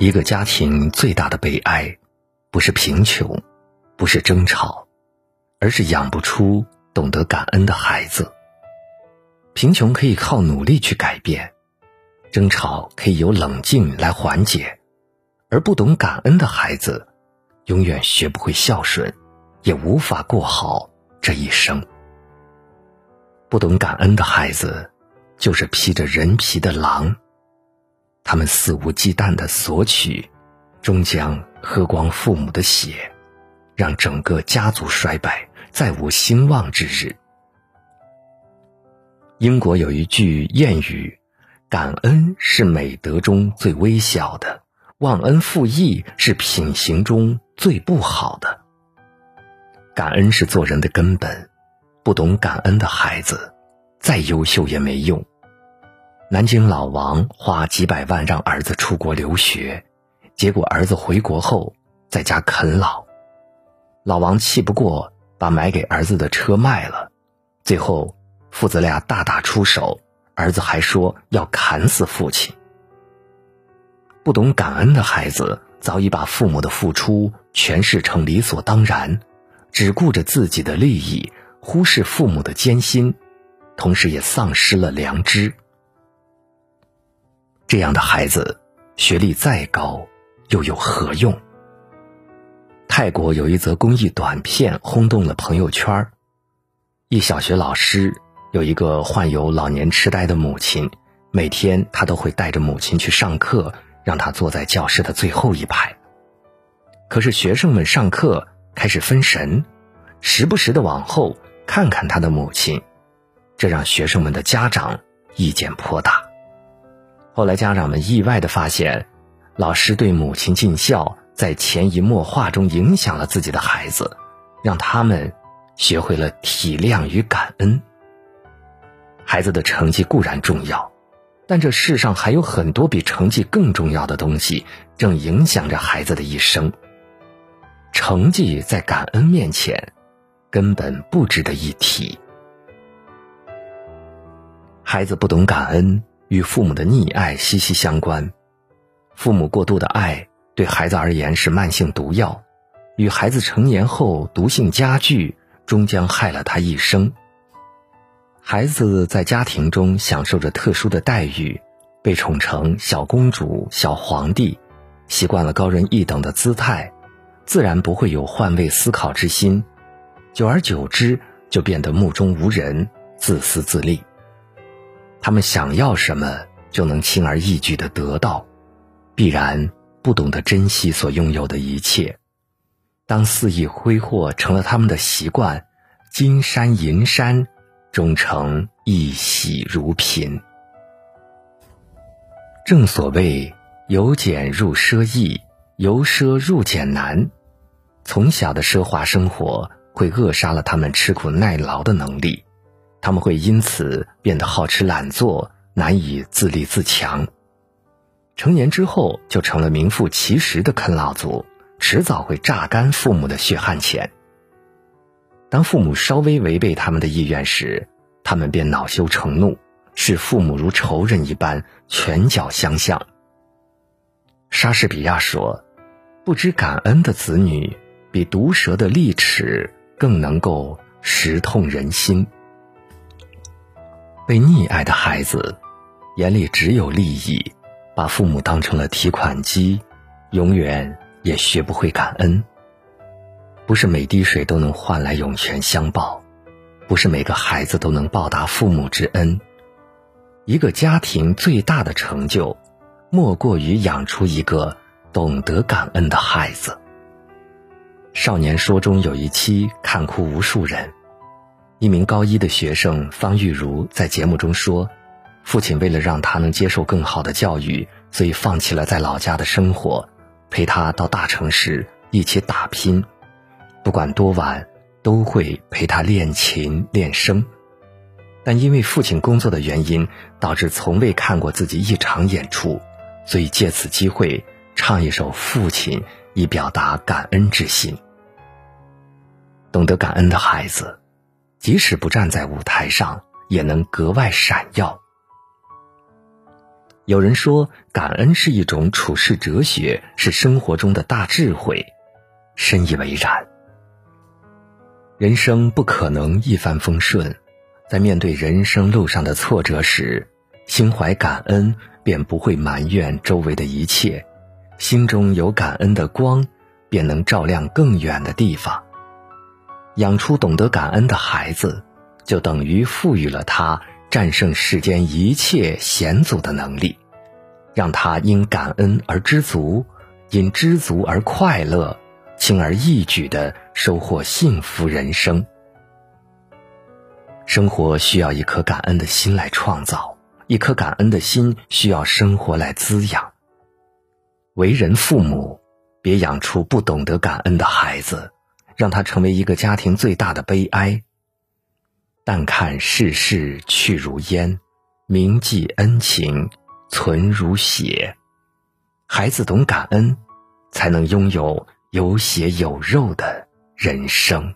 一个家庭最大的悲哀，不是贫穷，不是争吵，而是养不出懂得感恩的孩子。贫穷可以靠努力去改变，争吵可以由冷静来缓解，而不懂感恩的孩子，永远学不会孝顺，也无法过好这一生。不懂感恩的孩子，就是披着人皮的狼。他们肆无忌惮的索取，终将喝光父母的血，让整个家族衰败，再无兴旺之日。英国有一句谚语：“感恩是美德中最微小的，忘恩负义是品行中最不好的。”感恩是做人的根本，不懂感恩的孩子，再优秀也没用。南京老王花几百万让儿子出国留学，结果儿子回国后在家啃老。老王气不过，把买给儿子的车卖了。最后父子俩大打出手，儿子还说要砍死父亲。不懂感恩的孩子早已把父母的付出诠释成理所当然，只顾着自己的利益，忽视父母的艰辛，同时也丧失了良知。这样的孩子，学历再高，又有何用？泰国有一则公益短片轰动了朋友圈一小学老师有一个患有老年痴呆的母亲，每天他都会带着母亲去上课，让她坐在教室的最后一排。可是学生们上课开始分神，时不时的往后看看他的母亲，这让学生们的家长意见颇大。后来，家长们意外的发现，老师对母亲尽孝，在潜移默化中影响了自己的孩子，让他们学会了体谅与感恩。孩子的成绩固然重要，但这世上还有很多比成绩更重要的东西，正影响着孩子的一生。成绩在感恩面前，根本不值得一提。孩子不懂感恩。与父母的溺爱息息相关，父母过度的爱对孩子而言是慢性毒药，与孩子成年后毒性加剧，终将害了他一生。孩子在家庭中享受着特殊的待遇，被宠成小公主、小皇帝，习惯了高人一等的姿态，自然不会有换位思考之心，久而久之就变得目中无人、自私自利。他们想要什么就能轻而易举的得到，必然不懂得珍惜所拥有的一切。当肆意挥霍成了他们的习惯，金山银山终成一喜如贫。正所谓由俭入奢易，由奢入俭难。从小的奢华生活会扼杀了他们吃苦耐劳的能力。他们会因此变得好吃懒做，难以自立自强。成年之后，就成了名副其实的啃老族，迟早会榨干父母的血汗钱。当父母稍微违背他们的意愿时，他们便恼羞成怒，视父母如仇人一般，拳脚相向。莎士比亚说：“不知感恩的子女，比毒蛇的利齿更能够识痛人心。”被溺爱的孩子，眼里只有利益，把父母当成了提款机，永远也学不会感恩。不是每滴水都能换来涌泉相报，不是每个孩子都能报答父母之恩。一个家庭最大的成就，莫过于养出一个懂得感恩的孩子。《少年说》中有一期看哭无数人。一名高一的学生方玉茹在节目中说：“父亲为了让他能接受更好的教育，所以放弃了在老家的生活，陪他到大城市一起打拼。不管多晚，都会陪他练琴练声。但因为父亲工作的原因，导致从未看过自己一场演出，所以借此机会唱一首《父亲》，以表达感恩之心。懂得感恩的孩子。”即使不站在舞台上，也能格外闪耀。有人说，感恩是一种处世哲学，是生活中的大智慧，深以为然。人生不可能一帆风顺，在面对人生路上的挫折时，心怀感恩，便不会埋怨周围的一切；心中有感恩的光，便能照亮更远的地方。养出懂得感恩的孩子，就等于赋予了他。战胜世间一切险阻的能力，让他因感恩而知足，因知足而快乐，轻而易举的收获幸福人生。生活需要一颗感恩的心来创造，一颗感恩的心需要生活来滋养。为人父母，别养出不懂得感恩的孩子，让他成为一个家庭最大的悲哀。但看世事去如烟，铭记恩情存如血。孩子懂感恩，才能拥有有血有肉的人生。